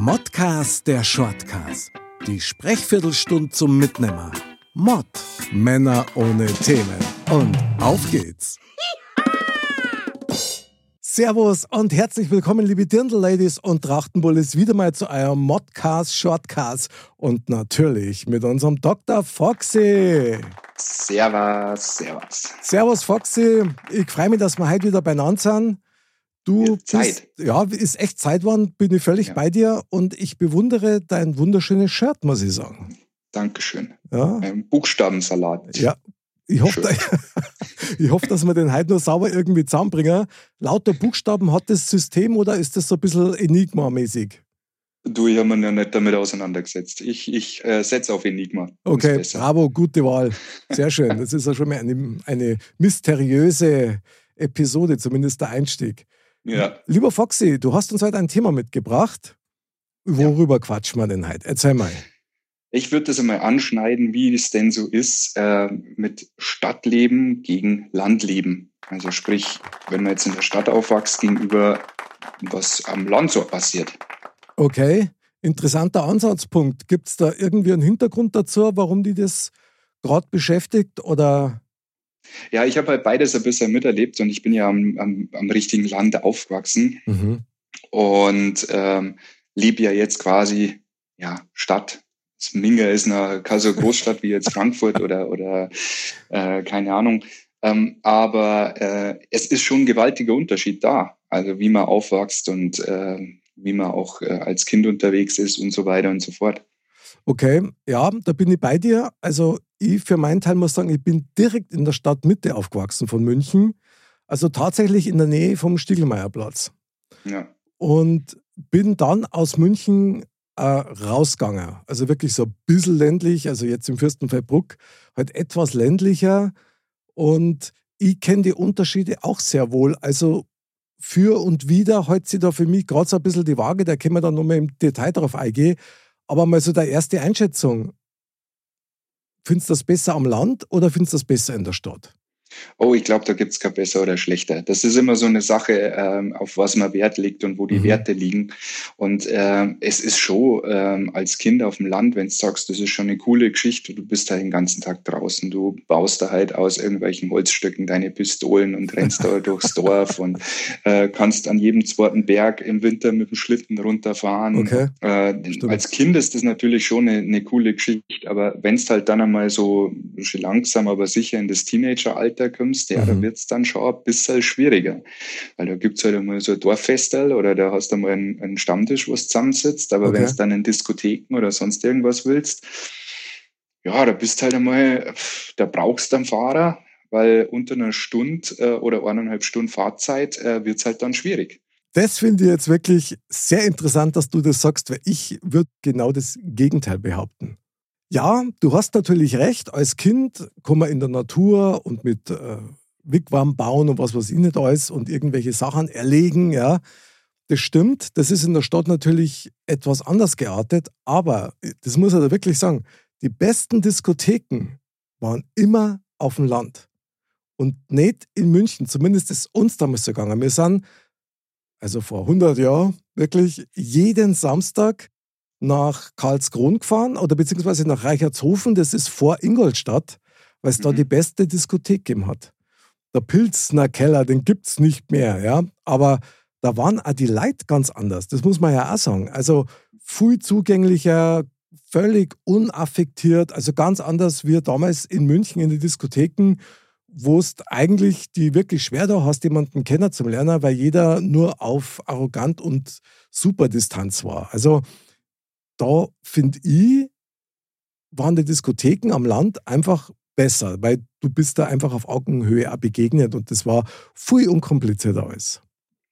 Modcast der Shortcast. Die Sprechviertelstunde zum Mitnehmer. Mod. Männer ohne Themen. Und auf geht's. Servus und herzlich willkommen, liebe Dirndl-Ladies und Trachtenbullis, wieder mal zu eurem Modcast Shortcast und natürlich mit unserem Dr. Foxy. Servus, servus. Servus, Foxy. Ich freue mich, dass wir heute wieder beieinander sind. Du Wird Zeit. bist, ja, ist echt Zeit geworden, bin ich völlig Ja. bei dir und ich bewundere dein wunderschönes Shirt, muss ich sagen. Dankeschön. Ja, Ein Buchstabensalat. ja. Ich hoffe, ich hoffe, dass wir den heute nur sauber irgendwie zusammenbringen. Lauter Buchstaben hat das System oder ist das so ein bisschen Enigma-mäßig? Du, ich habe mich ja nicht damit auseinandergesetzt. Ich, ich äh, setze auf Enigma. Okay, bravo, gute Wahl. Sehr schön. Das ist ja schon mal eine, eine mysteriöse Episode, zumindest der Einstieg. Ja, Lieber Foxy, du hast uns heute ein Thema mitgebracht. Worüber quatschen wir denn heute? Erzähl mal. ich würde das einmal anschneiden, wie es denn so ist äh, mit Stadtleben gegen Landleben. Also sprich, wenn man jetzt in der Stadt aufwächst, gegenüber was am Land so passiert. Okay, interessanter Ansatzpunkt. Gibt es da irgendwie einen Hintergrund dazu, warum die das gerade beschäftigt? Oder Ja, ich habe halt beides ein bisschen miterlebt und ich bin ja am, am, am richtigen Land aufgewachsen. mhm. und ähm, lebe ja jetzt quasi ja Stadt. Minge ist eine so Großstadt wie jetzt Frankfurt oder oder äh, keine Ahnung. Ähm, aber äh, es ist schon ein gewaltiger Unterschied da. Also wie man aufwächst und äh, wie man auch äh, als Kind unterwegs ist und so weiter und so fort. okay, ja, da bin ich bei dir. Also ich für meinen Teil muss sagen, ich bin direkt in der Stadtmitte aufgewachsen von München. Also tatsächlich in der Nähe vom Stiegelmeierplatz. Ja. und bin dann aus München äh, rausgegangen. Also wirklich so ein bisschen ländlich, also jetzt im Fürstenfeldbruck, halt etwas ländlicher. Und ich kenne die Unterschiede auch sehr wohl. Also für und wieder hält sich da für mich gerade so ein bisschen die Waage, da können wir dann nochmal im Detail drauf eingehen. Aber mal so der erste Einschätzung. Findest du das besser am Land oder findest du das besser in der Stadt? Oh, ich glaube, da gibt's kein besser oder schlechter. Das ist immer so eine Sache, ähm, auf was man Wert legt und wo die Mhm. Werte liegen. Und ähm, es ist schon ähm, als Kind auf dem Land, wenn du sagst, das ist schon eine coole Geschichte, du bist halt den ganzen Tag draußen, du baust da halt aus irgendwelchen Holzstücken deine Pistolen und rennst da durchs Dorf und äh, kannst an jedem zweiten Berg im Winter mit dem Schlitten runterfahren. Okay. Äh, als Kind ist das natürlich schon eine, eine coole Geschichte, aber wenn es halt dann einmal so langsam, aber sicher in das Teenageralter kommst, ja, Mhm. da wird's dann schon ein bisschen schwieriger. Weil da gibt's halt einmal so ein Dorffestel oder da hast du mal einen, einen Stammtisch, wo du zusammensitzt, aber Okay. wenn du dann in Diskotheken oder sonst irgendwas willst, ja, da bist halt einmal, da brauchst du einen Fahrer, weil unter einer Stunde äh, oder eineinhalb Stunden Fahrzeit äh, wird's halt dann schwierig. Das finde ich jetzt wirklich sehr interessant, dass du das sagst, weil ich würde genau das Gegenteil behaupten. Ja, du hast natürlich recht. Als Kind kann man in der Natur und mit äh, Wigwam bauen und was weiß ich nicht alles und irgendwelche Sachen erlegen, ja. Das stimmt. Das ist in der Stadt natürlich etwas anders geartet, aber äh, das muss ich da wirklich sagen. Die besten Diskotheken waren immer auf dem Land und nicht in München. Zumindest ist uns damals so gegangen. Wir sind also vor 100 Jahren, wirklich jeden Samstag nach Karlskron gefahren oder beziehungsweise nach Reichertshofen, das ist vor Ingolstadt, weil es da Mhm. die beste Diskothek gegeben hat. Der Pilzner Keller, den gibt es nicht mehr, ja, aber da waren auch die Leute ganz anders, das muss man ja auch sagen. Also viel zugänglicher, völlig unaffektiert, also ganz anders wie damals in München in den Diskotheken, wo es eigentlich die wirklich schwer da hast, jemanden kennenzulernen, weil jeder nur auf arrogant und super Distanz war. Also da finde ich, waren die Diskotheken am Land einfach besser, weil du bist da einfach auf Augenhöhe auch begegnet und das war viel unkomplizierter alles.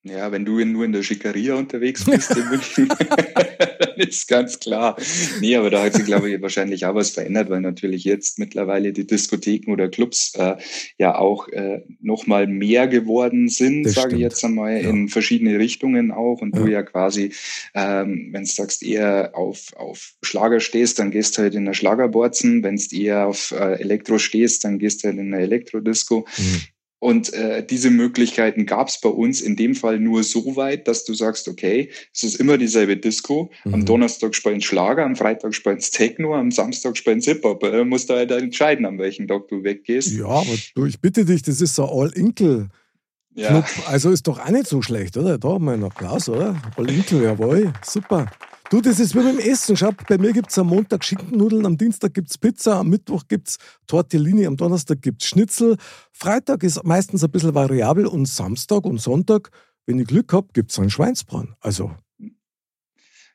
Ja, wenn du nur in der Schickeria unterwegs bist in München, ist ganz klar. Nee, aber da hat sich, glaube ich, wahrscheinlich auch was verändert, weil natürlich jetzt mittlerweile die Diskotheken oder Clubs äh, ja auch äh, nochmal mehr geworden sind, sage ich jetzt einmal, Ja. in verschiedene Richtungen auch. Und du Ja. ja quasi, ähm, wenn du sagst, eher auf, auf Schlager stehst, dann gehst du halt in der Schlagerborzen. Wenn du eher auf äh, Elektro stehst, dann gehst du halt in der Elektrodisco. Mhm. Und äh, diese Möglichkeiten gab es bei uns in dem Fall nur so weit, dass du sagst, okay, es ist immer dieselbe Disco. Mhm. Am Donnerstag spielen Schlager, am Freitag spielen Techno, am Samstag spielen Hip-Hop. Äh, musst du halt entscheiden, an welchen Tag du weggehst. Ja, aber du, ich bitte dich, das ist so All-Inkle. Ja. Also ist doch auch nicht so schlecht, oder? Da mal einen Applaus, oder? All-Inkle, jawohl, super. Du, das ist wie beim Essen. Schau, bei mir gibt es am Montag Schinkennudeln, am Dienstag gibt es Pizza, am Mittwoch gibt es Tortellini, am Donnerstag gibt es Schnitzel. Freitag ist meistens ein bisschen variabel und Samstag und Sonntag, wenn ich Glück habe, gibt es einen Schweinsbraten. Also.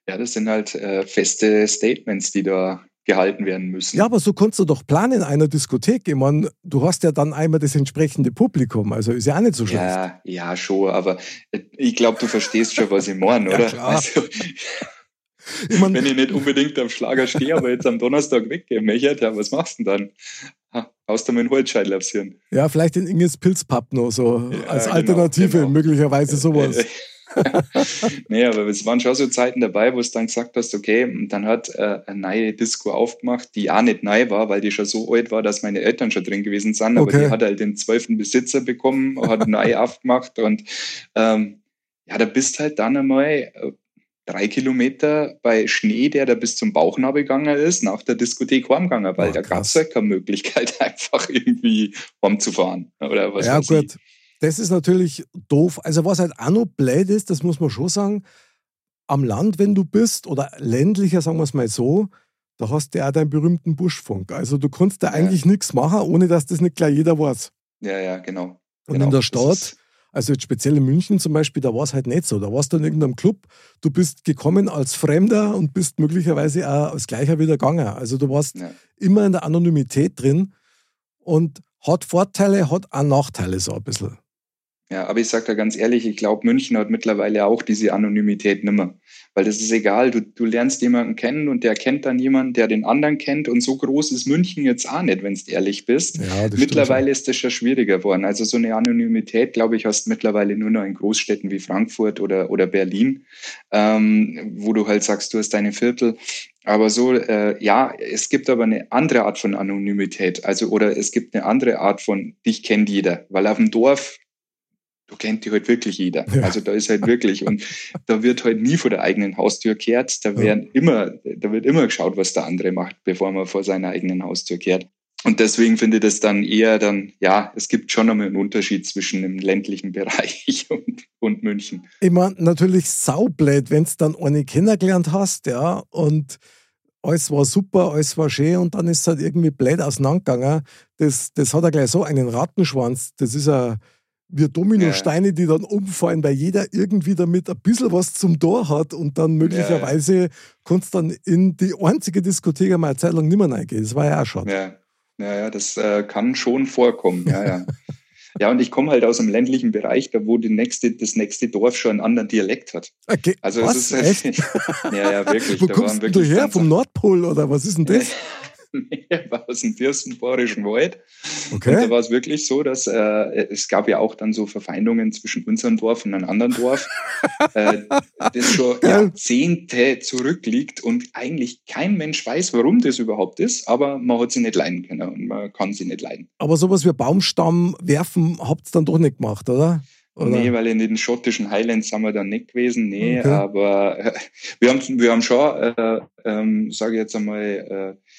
Ja, das sind halt äh, feste Statements, die da gehalten werden müssen. Ja, aber so kannst du doch planen in einer Diskothek. Ich meine, du hast ja dann einmal das entsprechende Publikum, also ist ja auch nicht so schlecht. Ja, ja, schon, aber äh, ich glaube, du verstehst schon, was ich meine, oder? Ja, klar. Also, ich mein, Wenn ich nicht unbedingt am Schlager stehe, aber jetzt am Donnerstag weggehe, möchte, ja, was machst du denn dann? Ha, haust du Holzscheitel aufs Hirn? Ja, vielleicht in Inges Pilzpapp noch so ja, als genau, Alternative, genau. möglicherweise sowas. nee, aber es waren schon so Zeiten dabei, wo es dann gesagt hast, okay, und dann hat äh, eine neue Disco aufgemacht, die auch nicht neu war, weil die schon so alt war, dass meine Eltern schon drin gewesen sind, aber okay. die hat halt den zwölften Besitzer bekommen, hat neu aufgemacht und ähm, ja, da bist halt dann einmal äh, drei Kilometer bei Schnee, der da bis zum Bauchnabel gegangen ist, nach der Diskothek heimgegangen, weil oh, da gab es ja keine Möglichkeit, einfach irgendwie heimzufahren. Oder was ja, gut. Ich. Das ist natürlich doof. Also, was halt auch noch blöd ist, das muss man schon sagen, am Land, wenn du bist, oder ländlicher, sagen wir es mal so, da hast du ja deinen berühmten Buschfunk. Also, du kannst da ja. eigentlich nichts machen, ohne dass das nicht gleich jeder weiß. Ja, ja, genau. Und genau. in der Stadt also jetzt speziell in München zum Beispiel, da war es halt nicht so. Da warst du in irgendeinem Club, du bist gekommen als Fremder und bist möglicherweise auch als Gleicher wieder gegangen. Also du warst ja. immer in der Anonymität drin und hat Vorteile, hat auch Nachteile so ein bisschen. Ja, aber ich sage da ganz ehrlich, ich glaube, München hat mittlerweile auch diese Anonymität nimmer. Weil das ist egal, du, du lernst jemanden kennen und der kennt dann jemanden, der den anderen kennt. Und so groß ist München jetzt auch nicht, wenn du ehrlich bist. Ja, mittlerweile ist das schon schwieriger geworden. Also so eine Anonymität, glaube ich, hast du mittlerweile nur noch in Großstädten wie Frankfurt oder, oder Berlin, ähm, wo du halt sagst, du hast deine Viertel. Aber so, äh, ja, es gibt aber eine andere Art von Anonymität. Also, oder es gibt eine andere Art von, dich kennt jeder. Weil auf dem Dorf, du kennt die halt wirklich jeder. Ja. Also da ist halt wirklich, und da wird halt nie vor der eigenen Haustür kehrt. Da werden ja. immer, da wird immer geschaut, was der andere macht, bevor man vor seiner eigenen Haustür kehrt. Und deswegen finde ich das dann eher dann, ja, es gibt schon einmal einen Unterschied zwischen dem ländlichen Bereich und, und München. Ich meine, natürlich saublöd, wenn du dann eine kennengelernt hast, ja, und alles war super, alles war schön und dann ist es halt irgendwie blöd auseinandergegangen. Das, das hat ja gleich so einen Rattenschwanz. Das ist ja, wie Dominosteine, die dann umfallen, weil jeder irgendwie damit ein bisschen was zum Tor hat und dann möglicherweise ja, ja. kannst dann in die einzige Diskothek einmal eine Zeit lang nicht mehr reingehen. Das war ja auch schon. Ja, ja, ja das äh, kann schon vorkommen. Ja, ja. Ja, und ich komme halt aus einem ländlichen Bereich, da wo die nächste, das nächste Dorf schon einen anderen Dialekt hat. Okay. Also was? es ist halt, ja, ja, wirklich. Wo da kommst du her? Vom Nordpol oder was ist denn das? war aus dem Fürstenborischen Wald. Okay. Und da war es wirklich so, dass äh, es gab ja auch dann so Verfeindungen zwischen unserem Dorf und einem anderen Dorf, äh, das schon Jahrzehnte zurückliegt und eigentlich kein Mensch weiß, warum das überhaupt ist, aber man hat sie nicht leiden können und man kann sie nicht leiden. Aber sowas wie Baumstamm werfen habt ihr dann doch nicht gemacht, oder? Oder? Nee, weil in den schottischen Highlands sind wir dann nicht gewesen. Nee, okay. aber äh, wir, haben, wir haben schon, äh, ähm, sage ich jetzt einmal, äh,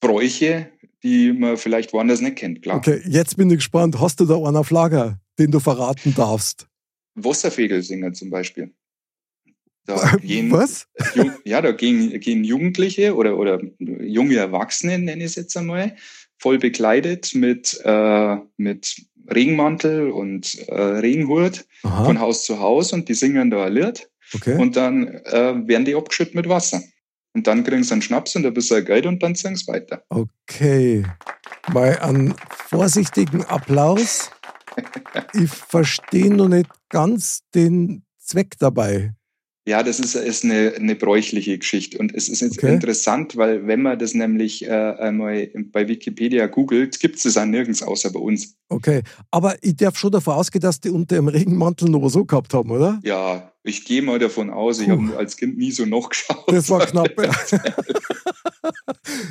Bräuche, die man vielleicht woanders nicht kennt, klar. Okay, jetzt bin ich gespannt. Hast du da einen auf Lager, den du verraten darfst? Wasserfegelsinger zum Beispiel. Da gehen, Was? Ja, da gehen, gehen Jugendliche oder, oder junge Erwachsene, nenne ich es jetzt einmal, voll bekleidet mit, äh, mit Regenmantel und äh, Regenhut Aha. von Haus zu Haus und die singen da ein Lied. Okay. Und dann äh, werden die abgeschüttet mit Wasser. Und dann kriegen sie einen Schnaps und ein bisschen Geld und dann singen sie weiter. Okay. Mal einen vorsichtigen Applaus. ich verstehe noch nicht ganz den Zweck dabei. Ja, das ist, ist eine, eine bräuchliche Geschichte. Und es ist okay. interessant, weil wenn man das nämlich äh, einmal bei Wikipedia googelt, gibt es das auch nirgends außer bei uns. Okay, aber ich darf schon davon ausgehen, dass die unter dem Regenmantel noch so gehabt haben, oder? Ja, ich gehe mal davon aus. Ich habe als Kind nie so noch geschaut. Das war knapp. Ja.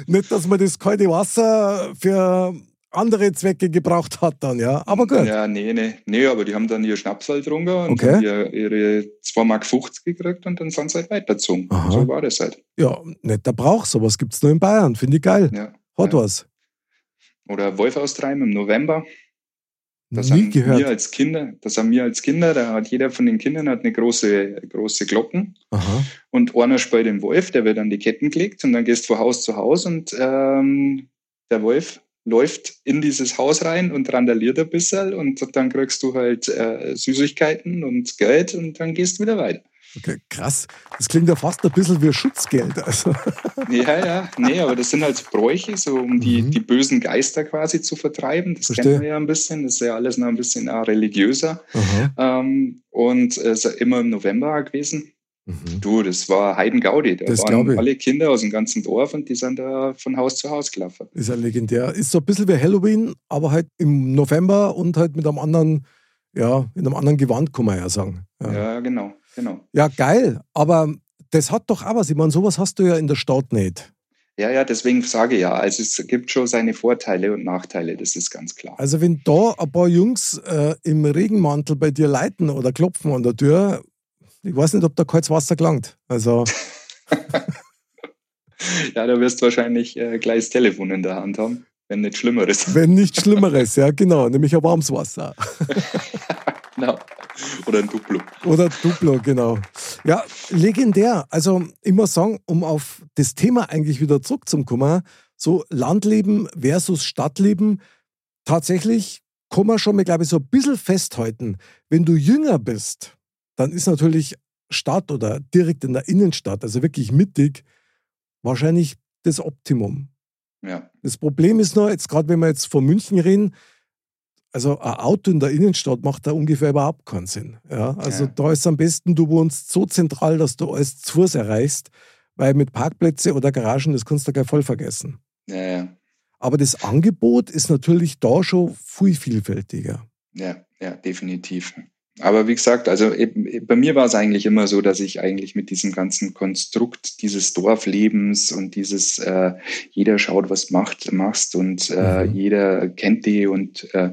Nicht, dass man das kalte Wasser für andere Zwecke gebraucht hat dann, ja. Aber gut. Ja, nee, nee, nee, aber die haben dann ihr Schnapsal getrunken und okay. haben ihr, ihre 2,50 Mark gekriegt und dann sind sie halt weitergezogen. Aha. So war das halt. Ja, netter Brauch, sowas gibt es nur in Bayern. Finde ich geil. Ja, Hat ja. was. Oder Wolf austreiben im November. Das Nie haben gehört. wir als Kinder, das haben wir als Kinder, da hat jeder von den Kindern hat eine große, große Glocken. Aha. Und einer spielt den Wolf, der wird an die Ketten gelegt und dann gehst du von Haus zu Haus und ähm, der Wolf läuft in dieses Haus rein und randaliert ein bisschen und dann kriegst du halt äh, Süßigkeiten und Geld und dann gehst du wieder weiter. Okay, krass. Das klingt ja fast ein bisschen wie Schutzgeld. Also. Ja, ja, nee, aber das sind halt Bräuche, so um die, mhm. die bösen Geister quasi zu vertreiben. Das Verstehe. kennen wir ja ein bisschen. Das ist ja alles noch ein bisschen religiöser. Ähm, und es ist immer im November gewesen. Mhm. Du, das war Heidengaudi. Da das waren alle Kinder aus dem ganzen Dorf und die sind da von Haus zu Haus gelaufen. Ist ja legendär. Ist so ein bisschen wie Halloween, aber halt im November und halt mit einem anderen, ja, in einem anderen Gewand, kann man ja sagen. Ja, ja genau, genau. Ja, geil. Aber das hat doch auch was. Ich meine, sowas hast du ja in der Stadt nicht. Ja, ja, deswegen sage ich ja, also es gibt schon seine Vorteile und Nachteile, das ist ganz klar. Also wenn da ein paar Jungs äh, im Regenmantel bei dir leiten oder klopfen an der Tür, ich weiß nicht, ob da kaltes Wasser gelangt. Also. ja, da wirst du wahrscheinlich äh, gleich das Telefon in der Hand haben, wenn nicht Schlimmeres. Wenn nicht Schlimmeres, ja, genau, nämlich ein warmes Wasser. genau. Oder ein Duplo. Oder ein Duplo, genau. Ja, legendär. Also, ich muss sagen, um auf das Thema eigentlich wieder zurückzukommen, so Landleben versus Stadtleben, tatsächlich kann man schon mal, glaube ich, so ein bisschen festhalten. Wenn du jünger bist, dann ist natürlich Stadt oder direkt in der Innenstadt, also wirklich mittig, wahrscheinlich das Optimum. Ja. Das Problem ist nur, jetzt gerade wenn wir jetzt von München reden, also ein Auto in der Innenstadt macht da ungefähr überhaupt keinen Sinn. Ja, also ja. da ist am besten, du wohnst so zentral, dass du alles zu Fuß erreichst, weil mit Parkplätze oder Garagen, das kannst du gleich voll vergessen. Ja, ja. Aber das Angebot ist natürlich da schon viel vielfältiger. Ja, ja, definitiv. Aber wie gesagt, also bei mir war es eigentlich immer so, dass ich eigentlich mit diesem ganzen Konstrukt dieses Dorflebens und dieses äh, jeder schaut, was macht, machst und äh, mhm. jeder kennt die und äh,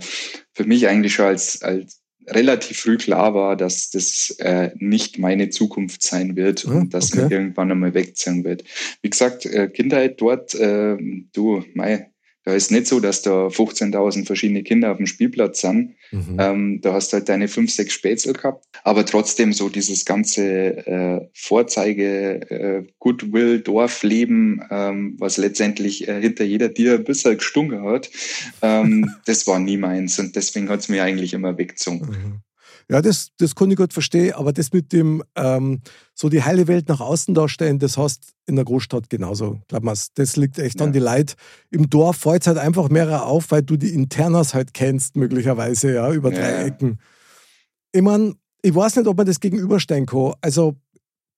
für mich eigentlich schon als, als relativ früh klar war, dass das äh, nicht meine Zukunft sein wird und mhm, dass okay. mir irgendwann einmal wegziehen wird. Wie gesagt, äh, Kindheit dort, äh, du, mei, da ist nicht so, dass da 15.000 verschiedene Kinder auf dem Spielplatz sind. Mhm. Ähm, da hast du halt deine fünf, sechs Spätzle gehabt. Aber trotzdem so dieses ganze äh, Vorzeige, äh, Goodwill, Dorfleben, ähm, was letztendlich äh, hinter jeder Tier ein bisschen gestunken hat, ähm, das war nie meins. Und deswegen hat es mir eigentlich immer weggezogen. Mhm. Ja, das, das kann ich gut verstehen, aber das mit dem ähm, so die heile Welt nach außen darstellen, das hast in der Großstadt genauso. Glaub mal, das liegt echt ja. an die Leute. Im Dorf fällt es halt einfach mehr auf, weil du die Internas halt kennst, möglicherweise, ja, über drei ja. Ecken. Ich meine, ich weiß nicht, ob man das gegenüberstellen kann. Also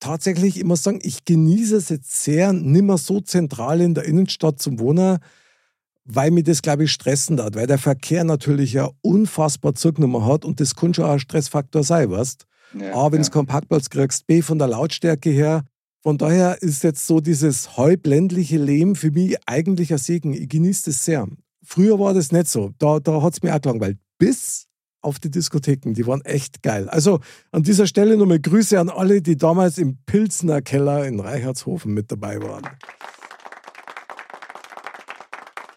tatsächlich, ich muss sagen, ich genieße es jetzt sehr, nimmer so zentral in der Innenstadt zum Wohnen weil mir das, glaube ich, stressen hat, weil der Verkehr natürlich ja unfassbar zugenommen hat und das kann schon auch ein Stressfaktor sein, weißt ja, A, wenn ja. keinen Parkplatz kriegst, B, von der Lautstärke her. Von daher ist jetzt so dieses halbländliche Leben für mich eigentlich ein Segen. Ich genieße das sehr. Früher war das nicht so. Da, da hat es mir auch gelangweilt. Bis auf die Diskotheken. Die waren echt geil. Also an dieser Stelle nochmal Grüße an alle, die damals im Pilzner Keller in Reichertshofen mit dabei waren.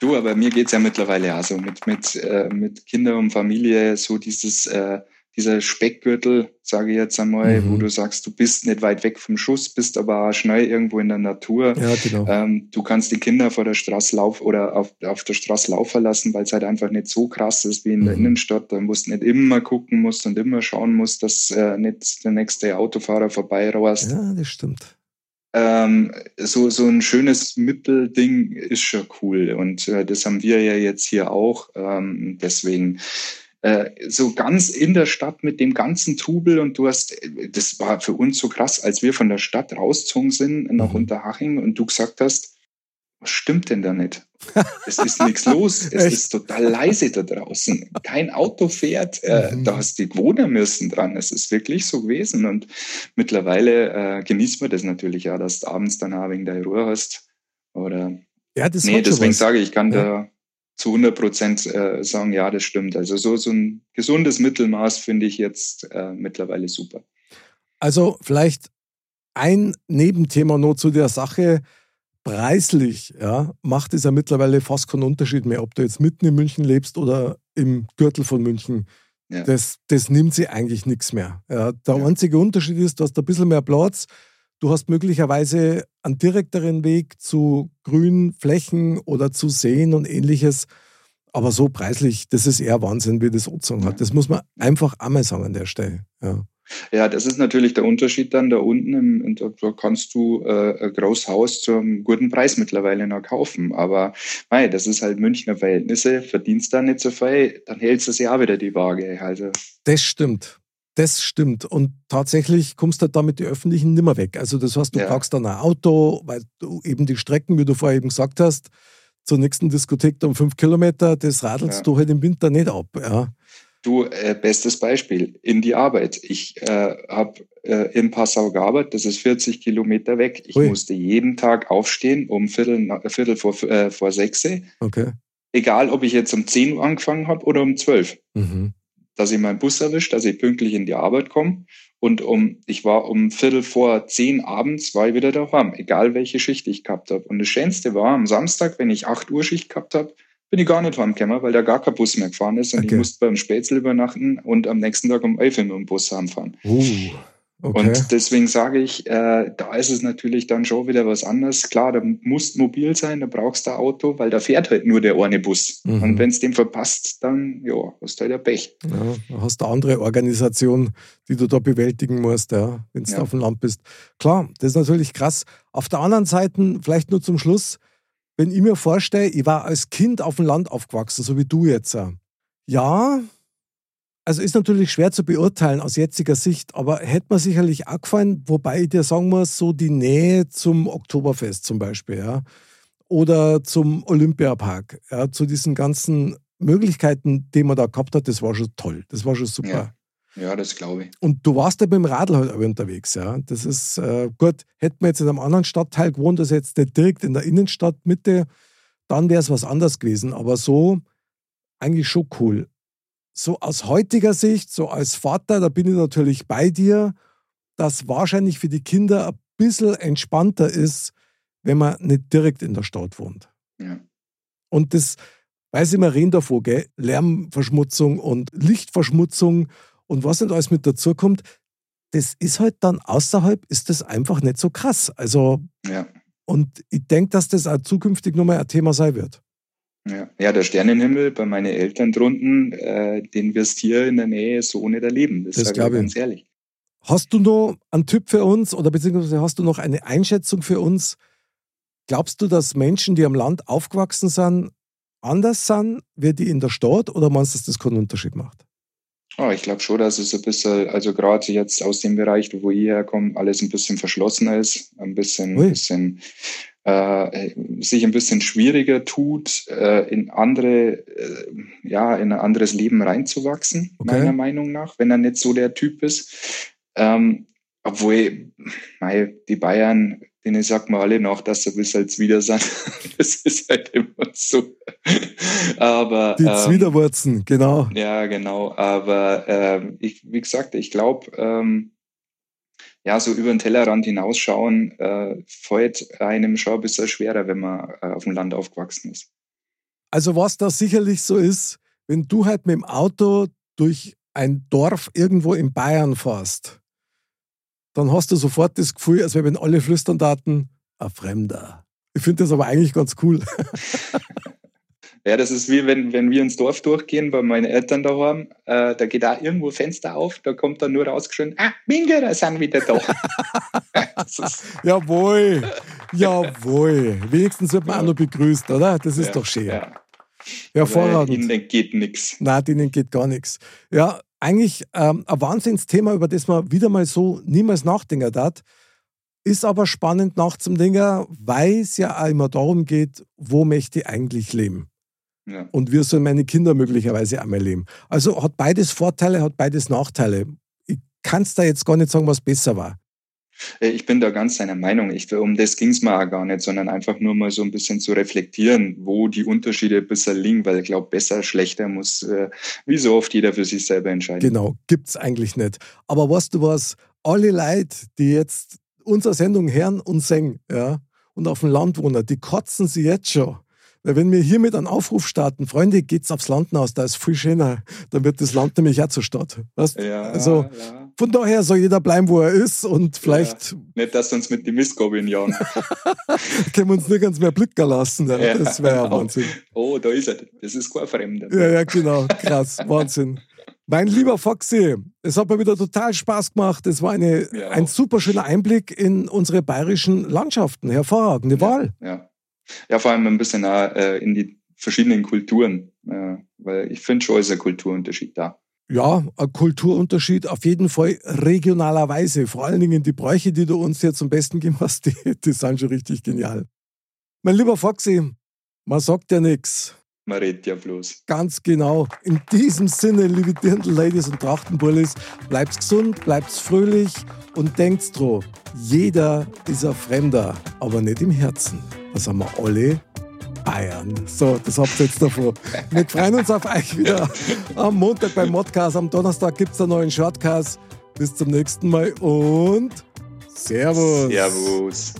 Du, aber mir geht's ja mittlerweile auch so mit, mit, äh, mit Kinder und Familie, so dieses, äh, dieser Speckgürtel, sage ich jetzt einmal, mhm. wo du sagst, du bist nicht weit weg vom Schuss, bist aber auch schnell irgendwo in der Natur. Ja, genau. Ähm, du kannst die Kinder vor der Straße laufen oder auf, auf der Straße laufen lassen, weil es halt einfach nicht so krass ist wie in mhm. der Innenstadt. Da musst du nicht immer gucken musst und immer schauen musst, dass äh, nicht der nächste Autofahrer vorbeirast. Ja, das stimmt ähm, so, so ein schönes Mittelding ist schon cool. Und äh, das haben wir ja jetzt hier auch. Ähm, deswegen äh, so ganz in der Stadt mit dem ganzen Trubel und du hast, das war für uns so krass, als wir von der Stadt rausgezogen sind nach mhm. Unterhaching und du gesagt hast, was stimmt denn da nicht? Es ist nichts los. Es ist total leise da draußen. Kein Auto fährt. Äh, mhm. Da hast du die Wohner müssen dran. Es ist wirklich so gewesen. Und mittlerweile äh, genießt man das natürlich ja, dass du abends dann auch wegen der Ruhe hast. Oder ja, das nee, deswegen sage ich, ich kann ja. da zu 100 Prozent äh, sagen, ja, das stimmt. Also so, so ein gesundes Mittelmaß finde ich jetzt äh, mittlerweile super. Also vielleicht ein Nebenthema nur zu der Sache. Preislich ja, macht es ja mittlerweile fast keinen Unterschied mehr, ob du jetzt mitten in München lebst oder im Gürtel von München. Ja. Das, das nimmt sie eigentlich nichts mehr. Ja, der ja. einzige Unterschied ist, du hast ein bisschen mehr Platz, du hast möglicherweise einen direkteren Weg zu grünen Flächen oder zu Seen und ähnliches. Aber so preislich, das ist eher Wahnsinn, wie das Ozon hat. Das muss man einfach einmal sagen an der Stelle. Ja. Ja, das ist natürlich der Unterschied dann da unten. Im, da kannst du äh, ein großes Haus zum guten Preis mittlerweile noch kaufen. Aber mei, das ist halt Münchner Verhältnisse. Verdienst da nicht so viel, dann hältst du ja auch wieder die Waage. Also. Das stimmt. Das stimmt. Und tatsächlich kommst du da mit den Öffentlichen nimmer weg. Also das heißt, du ja. brauchst dann ein Auto, weil du eben die Strecken, wie du vorher eben gesagt hast, zur nächsten Diskothek um fünf Kilometer, das radelst ja. du halt im Winter nicht ab. Ja. Du, äh, bestes Beispiel, in die Arbeit. Ich äh, habe äh, in Passau gearbeitet, das ist 40 Kilometer weg. Ich Ui. musste jeden Tag aufstehen um Viertel, Viertel vor, äh, vor sechs. Okay. Egal, ob ich jetzt um 10 Uhr angefangen habe oder um 12. Mhm. Dass ich meinen Bus erwische, dass ich pünktlich in die Arbeit komme. Und um, ich war um Viertel vor zehn abends, war ich wieder daheim, egal welche Schicht ich gehabt habe. Und das Schönste war am Samstag, wenn ich 8 Uhr Schicht gehabt habe, bin ich gar nicht heimgekommen, weil da gar kein Bus mehr gefahren ist und okay. ich musste beim Spätzle übernachten und am nächsten Tag um 11 Uhr mit dem Bus heimfahren. Uh, okay. Und deswegen sage ich, äh, da ist es natürlich dann schon wieder was anderes. Klar, da musst mobil sein, da brauchst du ein Auto, weil da fährt halt nur der eine Bus. Mhm. Und wenn es dem verpasst, dann ja, hast du halt ein Pech. Ja, hast du eine andere Organisation, die du da bewältigen musst, ja, wenn du ja. auf dem Land bist. Klar, das ist natürlich krass. Auf der anderen Seite, vielleicht nur zum Schluss, wenn ich mir vorstelle, ich war als Kind auf dem Land aufgewachsen, so wie du jetzt. Ja, also ist natürlich schwer zu beurteilen aus jetziger Sicht, aber hätte mir sicherlich auch gefallen, wobei ich dir sagen muss, so die Nähe zum Oktoberfest zum Beispiel, ja, oder zum Olympiapark, ja, zu diesen ganzen Möglichkeiten, die man da gehabt hat, das war schon toll, das war schon super. Ja. Ja, das glaube ich. Und du warst ja beim Radl halt auch unterwegs, ja. Das ist äh, gut. Hätten wir jetzt in einem anderen Stadtteil gewohnt, das jetzt nicht direkt in der Innenstadtmitte, dann wäre es was anderes gewesen. Aber so eigentlich schon cool. So aus heutiger Sicht, so als Vater, da bin ich natürlich bei dir, dass wahrscheinlich für die Kinder ein bisschen entspannter ist, wenn man nicht direkt in der Stadt wohnt. Ja. Und das, weiß ich, wir reden davor, gell? Lärmverschmutzung und Lichtverschmutzung und was nicht alles mit dazu kommt, das ist halt dann außerhalb, ist das einfach nicht so krass. Also, ja. und ich denke, dass das auch zukünftig nochmal ein Thema sein wird. Ja, ja der Sternenhimmel bei meinen Eltern drunten, äh, den wirst hier in der Nähe so nicht erleben. Das, das glaube ich ganz ehrlich. Hast du noch einen Tipp für uns oder beziehungsweise hast du noch eine Einschätzung für uns? Glaubst du, dass Menschen, die am Land aufgewachsen sind, anders sind, wie die in der Stadt oder meinst du, dass das keinen Unterschied macht? Oh, ich glaube schon, dass es ein bisschen, also gerade jetzt aus dem Bereich, wo ich herkomme, alles ein bisschen verschlossener ist, ein bisschen, Ui. bisschen äh, sich ein bisschen schwieriger tut, äh, in andere, äh, ja, in ein anderes Leben reinzuwachsen, okay. meiner Meinung nach, wenn er nicht so der Typ ist. Ähm, obwohl, mei, die Bayern denen sagt man alle noch, dass sie bis als wieder sind. das ist halt immer so. Aber die ähm, Zwiderwurzen, genau. Ja, genau. Aber ähm, ich, wie gesagt, ich glaube, ähm, ja, so über den Tellerrand hinausschauen, äh, fällt einem schon ein bisschen schwerer, wenn man äh, auf dem Land aufgewachsen ist. Also was da sicherlich so ist, wenn du halt mit dem Auto durch ein Dorf irgendwo in Bayern fährst, dann hast du sofort das Gefühl, als wenn alle flüstern daten, ein Fremder. Ich finde das aber eigentlich ganz cool. Ja, das ist wie wenn, wenn wir ins Dorf durchgehen bei meinen Eltern daheim, äh, da geht da irgendwo Fenster auf, da kommt dann nur rausgeschrien, ah, Mingerer sind wieder da. jawohl, jawohl. Wenigstens wird man auch noch begrüßt, oder? Das ist ja, doch schön. Ja. Hervorragend. Ihnen geht nichts. Nein, ihnen geht gar nichts. Ja, eigentlich ähm, ein Wahnsinnsthema, über das man wieder mal so niemals nachdenken hat. Ist aber spannend nachzudenken, weil es ja auch immer darum geht, wo möchte ich eigentlich leben. Ja. Und wie sollen meine Kinder möglicherweise einmal leben. Also hat beides Vorteile, hat beides Nachteile. Ich kann es da jetzt gar nicht sagen, was besser war. Äh, ich bin da ganz seiner Meinung. Ich, um das ging es mir auch gar nicht, sondern einfach nur mal so ein bisschen zu reflektieren, wo die Unterschiede ein bisschen liegen, weil ich glaube, besser, schlechter muss äh, wie so oft jeder für sich selber entscheiden. Genau, gibt es eigentlich nicht. Aber weißt du was, alle Leute, die jetzt unsere Sendung hören und singen, ja, und auf dem Land wohnen, die kotzen sie jetzt schon. Weil wenn wir hiermit einen Aufruf starten, Freunde, geht's aufs Land hinaus, da ist viel schöner, dann wird das Land nämlich auch zur Stadt. Weißt? Ja, also ja. von daher soll jeder bleiben, wo er ist und vielleicht. Ja. Nicht, dass uns mit die Mistgabeln jagen. können wir uns nirgends mehr blicken lassen. Ja. Das wäre ja genau. Wahnsinn. Oh, da ist er. Das ist kein Fremder. Ja, ja, genau. Krass. Wahnsinn. Mein lieber Foxy, es hat mir wieder total Spaß gemacht. Es war eine, ja. ein super schöner Einblick in unsere bayerischen Landschaften. Hervorragende Wahl. Ja. Ja, vor allem ein bisschen äh, in die verschiedenen Kulturen, äh, weil ich finde schon, ist ein Kulturunterschied da. Ja, ein Kulturunterschied auf jeden Fall regionalerweise. Vor allen Dingen die Bräuche, die du uns hier zum Besten gegeben hast, die, die sind schon richtig genial. Mein lieber Foxy, man sagt ja nichts. Man redet ja bloß. Ganz genau. In diesem Sinne, liebe Dirndl-Ladies und Trachtenbullis, bleibt's gesund, bleibt's fröhlich und denkt's dran, jeder ist ein Fremder, aber nicht im Herzen. Das haben wir alle Bayern. So, das habt ihr jetzt davor. Wir freuen uns auf euch wieder am Montag beim Modcast. Am Donnerstag gibt es einen neuen Shortcast. Bis zum nächsten Mal und Servus. Servus.